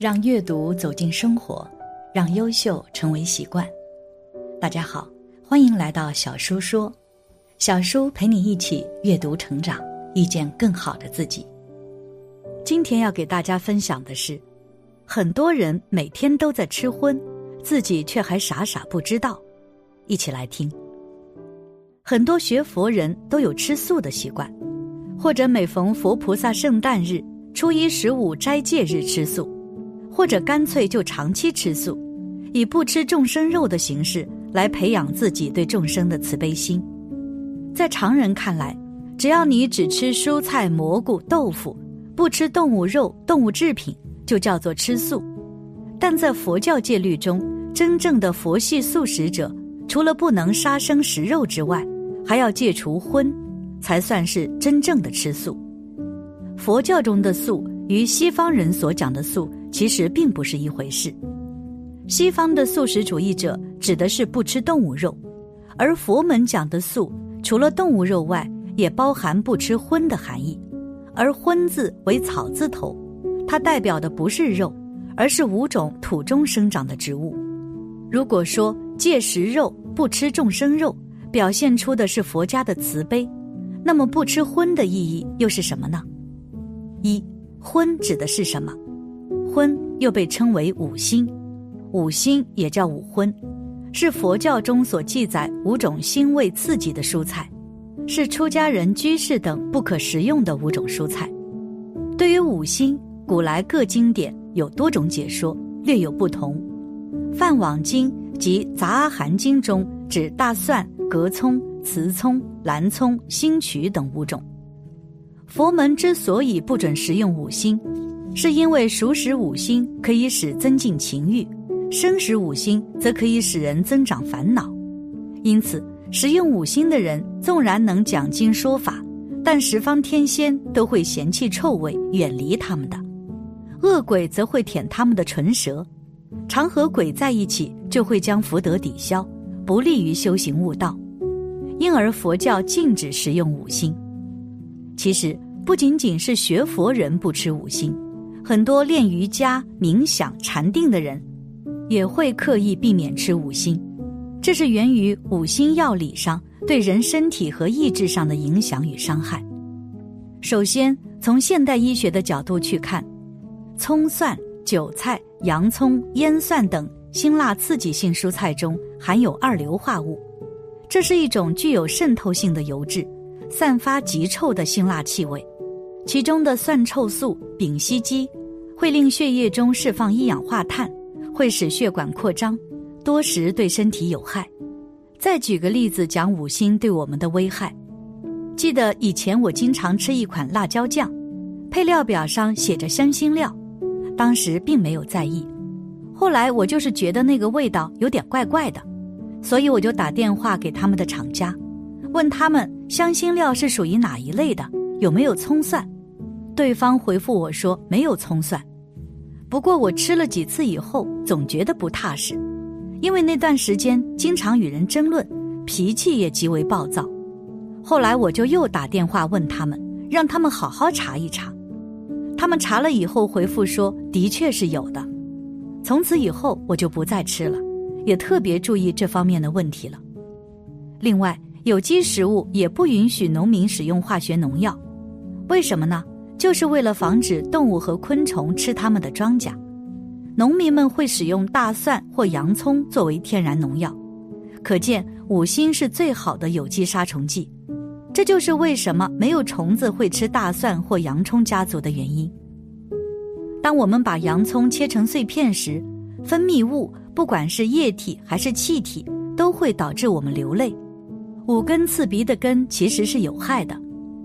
让阅读走进生活，让优秀成为习惯。大家好，欢迎来到小叔说，小叔陪你一起阅读成长，遇见更好的自己。今天要给大家分享的是，很多人每天都在吃荤，自己却还傻傻不知道。一起来听。很多学佛人都有吃素的习惯，或者每逢佛菩萨圣诞日、初一十五斋戒日吃素。或者干脆就长期吃素，以不吃众生肉的形式来培养自己对众生的慈悲心。在常人看来，只要你只吃蔬菜、蘑菇、豆腐，不吃动物肉、动物制品，就叫做吃素。但在佛教戒律中，真正的佛系素食者，除了不能杀生食肉之外，还要戒除荤，才算是真正的吃素。佛教中的素与西方人所讲的素。其实并不是一回事。西方的素食主义者指的是不吃动物肉，而佛门讲的素，除了动物肉外，也包含不吃荤的含义。而荤字为草字头，它代表的不是肉，而是五种土中生长的植物。如果说戒食肉、不吃众生肉，表现出的是佛家的慈悲，那么不吃荤的意义又是什么呢？一荤指的是什么？荤又被称为五辛，五辛也叫五荤，是佛教中所记载五种腥味刺激的蔬菜，是出家人、居士等不可食用的五种蔬菜。对于五辛，古来各经典有多种解说，略有不同。《梵网经》及《杂阿含经》中指大蒜、葛葱、茨葱、兰葱、新曲等五种。佛门之所以不准食用五辛。是因为熟食五辛可以使增进情欲，生食五辛则可以使人增长烦恼，因此食用五辛的人纵然能讲经说法，但十方天仙都会嫌弃臭味，远离他们的；恶鬼则会舔他们的唇舌，常和鬼在一起就会将福德抵消，不利于修行悟道。因而佛教禁止食用五辛。其实不仅仅是学佛人不吃五辛。很多练瑜伽、冥想、禅定的人，也会刻意避免吃五辛，这是源于五辛药理上对人身体和意志上的影响与伤害。首先，从现代医学的角度去看，葱蒜、韭菜、洋葱、腌蒜等辛辣刺激性蔬菜中含有二硫化物，这是一种具有渗透性的油脂，散发极臭的辛辣气味。其中的蒜臭素、丙烯基会令血液中释放一氧化碳，会使血管扩张，多食对身体有害。再举个例子讲五辛对我们的危害。记得以前我经常吃一款辣椒酱，配料表上写着香辛料，当时并没有在意。后来我就是觉得那个味道有点怪怪的，所以我就打电话给他们的厂家，问他们香辛料是属于哪一类的。有没有葱蒜？对方回复我说没有葱蒜。不过我吃了几次以后，总觉得不踏实，因为那段时间经常与人争论，脾气也极为暴躁。后来我就又打电话问他们，让他们好好查一查。他们查了以后回复说的确是有的。从此以后我就不再吃了，也特别注意这方面的问题了。另外，有机食物也不允许农民使用化学农药。为什么呢？就是为了防止动物和昆虫吃他们的庄稼，农民们会使用大蒜或洋葱作为天然农药，可见五辛是最好的有机杀虫剂。这就是为什么没有虫子会吃大蒜或洋葱家族的原因。当我们把洋葱切成碎片时，分泌物不管是液体还是气体，都会导致我们流泪。五根刺鼻的根其实是有害的。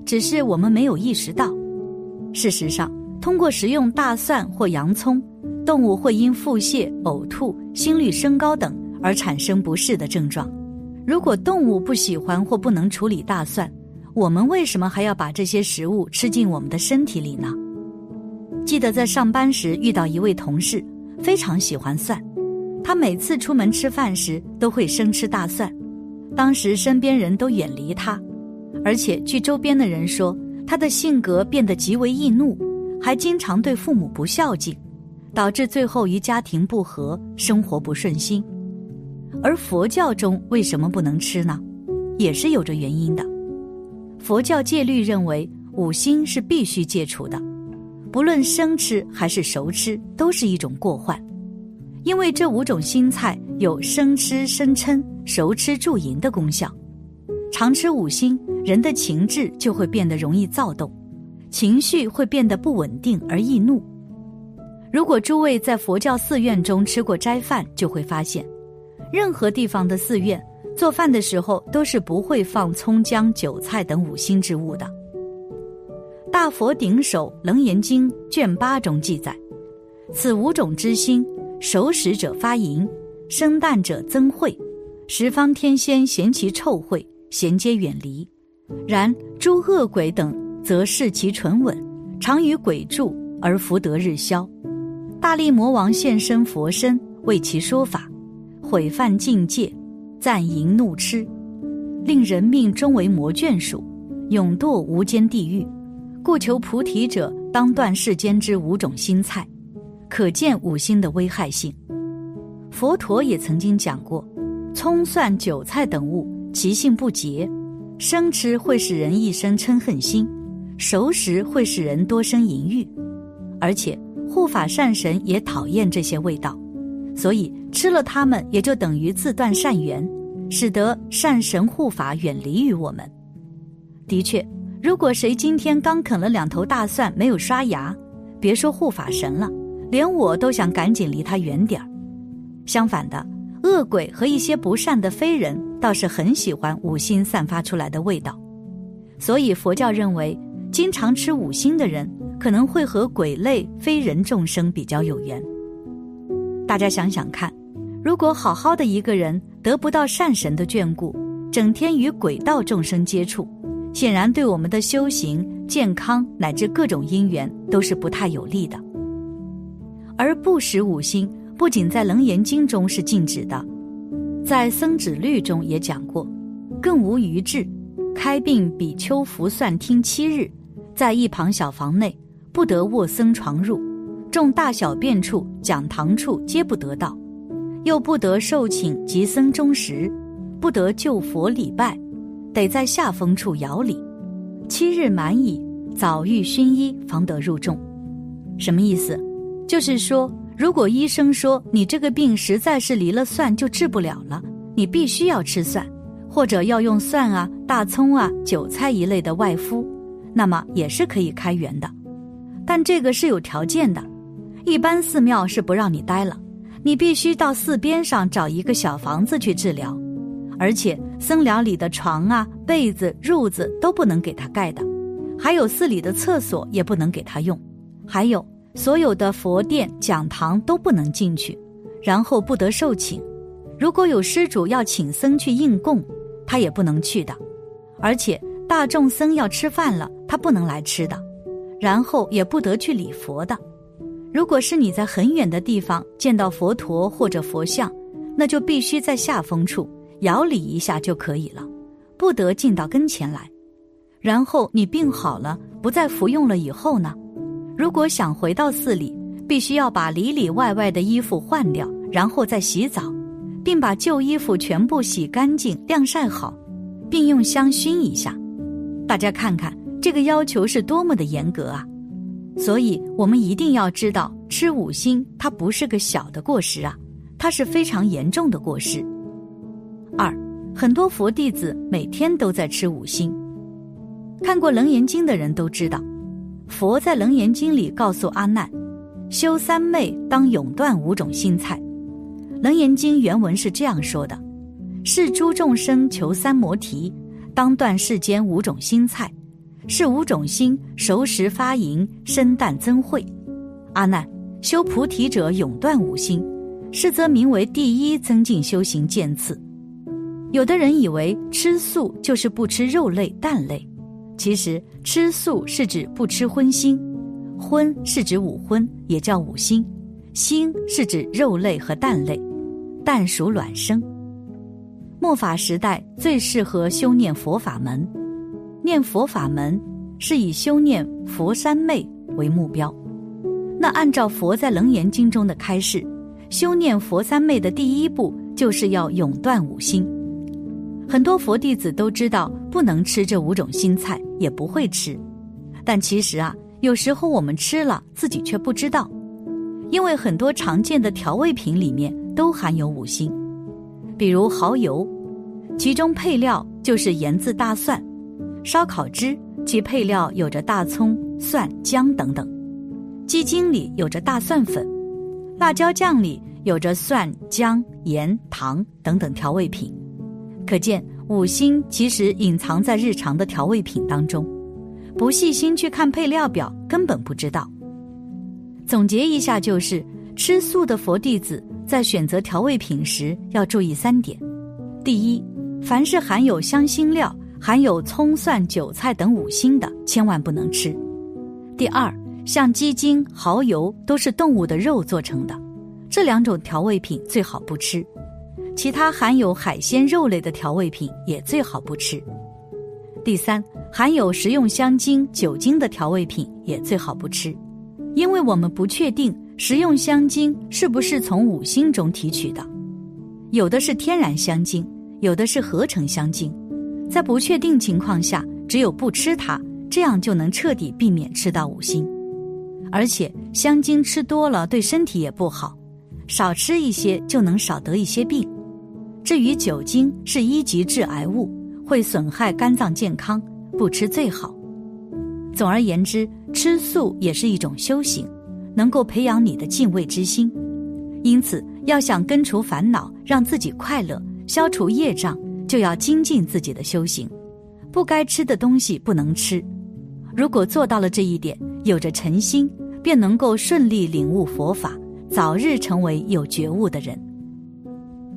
只是我们没有意识到，事实上，通过食用大蒜或洋葱，动物会因腹泻、呕吐、心率升高等而产生不适的症状。如果动物不喜欢或不能处理大蒜，我们为什么还要把这些食物吃进我们的身体里呢？记得在上班时遇到一位同事，非常喜欢蒜，他每次出门吃饭时都会生吃大蒜，当时身边人都远离他。而且，据周边的人说，他的性格变得极为易怒，还经常对父母不孝敬。导致最后与家庭不和，生活不顺心。而佛教中为什么不能吃呢？也是有着原因的。佛教戒律认为五辛是必须戒除的，不论生吃还是熟吃，都是一种过患。因为这五种辛菜有生吃生嗔、熟吃助淫的功效。常吃五辛，人的情志就会变得容易躁动，情绪会变得不稳定而易怒。如果诸位在佛教寺院中吃过斋饭，就会发现，任何地方的寺院做饭的时候都是不会放葱姜韭菜等五辛之物的。大佛顶首楞严经卷八中记载，此五种之心，熟食者发淫，生啖者增秽，十方天仙嫌其臭秽。衔接远离，然诸恶鬼等则视其纯稳，常与鬼住而福德日消。大力魔王现身佛身为其说法，毁犯境界，赞淫怒痴，令人命终为魔眷属，永堕无间地狱。故求菩提者当断世间之五种心菜，可见五心的危害性。佛陀也曾经讲过，葱蒜韭菜等物。其性不洁，生吃会使人一生嗔恨心，熟食会使人多生淫欲，而且护法善神也讨厌这些味道，所以吃了它们也就等于自断善缘，使得善神护法远离于我们。的确，如果谁今天刚啃了两头大蒜没有刷牙，别说护法神了，连我都想赶紧离他远点儿。相反的。恶鬼和一些不善的非人倒是很喜欢五辛散发出来的味道，所以佛教认为，经常吃五辛的人可能会和鬼类非人众生比较有缘。大家想想看，如果好好的一个人得不到善神的眷顾，整天与鬼道众生接触，显然对我们的修行、健康乃至各种因缘都是不太有利的。而不食五辛。不仅在《楞严经》中是禁止的，在《僧旨律》中也讲过，更无余智，开病比丘服算听七日，在一旁小房内不得卧僧床褥，众大小便处、讲堂处皆不得到，又不得受请及僧中时，不得就佛礼拜，得在下风处摇礼，七日满矣，早欲熏衣方得入众。什么意思？就是说。如果医生说你这个病实在是离了蒜就治不了了，你必须要吃蒜，或者要用蒜啊、大葱啊、韭菜一类的外敷，那么也是可以开源的，但这个是有条件的，一般寺庙是不让你待了，你必须到寺边上找一个小房子去治疗，而且僧寮里的床啊、被子、褥子都不能给他盖的，还有寺里的厕所也不能给他用，还有。所有的佛殿、讲堂都不能进去，然后不得受请。如果有施主要请僧去应供，他也不能去的。而且大众僧要吃饭了，他不能来吃的。然后也不得去礼佛的。如果是你在很远的地方见到佛陀或者佛像，那就必须在下风处摇礼一下就可以了，不得进到跟前来。然后你病好了，不再服用了以后呢？如果想回到寺里，必须要把里里外外的衣服换掉，然后再洗澡，并把旧衣服全部洗干净、晾晒好，并用香熏一下。大家看看这个要求是多么的严格啊！所以我们一定要知道，吃五辛它不是个小的过失啊，它是非常严重的过失。二，很多佛弟子每天都在吃五辛，看过《楞严经》的人都知道。佛在《楞严经》里告诉阿难，修三昧当永断五种心菜。《楞严经》原文是这样说的：是诸众生求三摩提，当断世间五种心菜。是五种心熟食发淫，生啖增慧。阿难，修菩提者永断五心，是则名为第一增进修行渐次。有的人以为吃素就是不吃肉类、蛋类。其实吃素是指不吃荤腥，荤是指五荤，也叫五腥，腥是指肉类和蛋类，蛋属卵生。末法时代最适合修念佛法门，念佛法门是以修念佛三昧为目标。那按照佛在《楞严经》中的开示，修念佛三昧的第一步就是要永断五心。很多佛弟子都知道不能吃这五种新菜，也不会吃，但其实啊，有时候我们吃了自己却不知道，因为很多常见的调味品里面都含有五辛，比如蚝油，其中配料就是盐渍大蒜；烧烤汁，其配料有着大葱、蒜、姜等等；鸡精里有着大蒜粉；辣椒酱里有着蒜、姜、盐、糖等等调味品。可见五辛其实隐藏在日常的调味品当中，不细心去看配料表，根本不知道。总结一下，就是吃素的佛弟子在选择调味品时要注意三点：第一，凡是含有香辛料、含有葱、蒜、韭菜等五辛的，千万不能吃；第二，像鸡精、蚝油都是动物的肉做成的，这两种调味品最好不吃。其他含有海鲜、肉类的调味品也最好不吃。第三，含有食用香精、酒精的调味品也最好不吃，因为我们不确定食用香精是不是从五星中提取的，有的是天然香精，有的是合成香精，在不确定情况下，只有不吃它，这样就能彻底避免吃到五星。而且香精吃多了对身体也不好，少吃一些就能少得一些病。至于酒精是一级致癌物，会损害肝脏健康，不吃最好。总而言之，吃素也是一种修行，能够培养你的敬畏之心。因此，要想根除烦恼，让自己快乐，消除业障，就要精进自己的修行。不该吃的东西不能吃。如果做到了这一点，有着诚心，便能够顺利领悟佛法，早日成为有觉悟的人。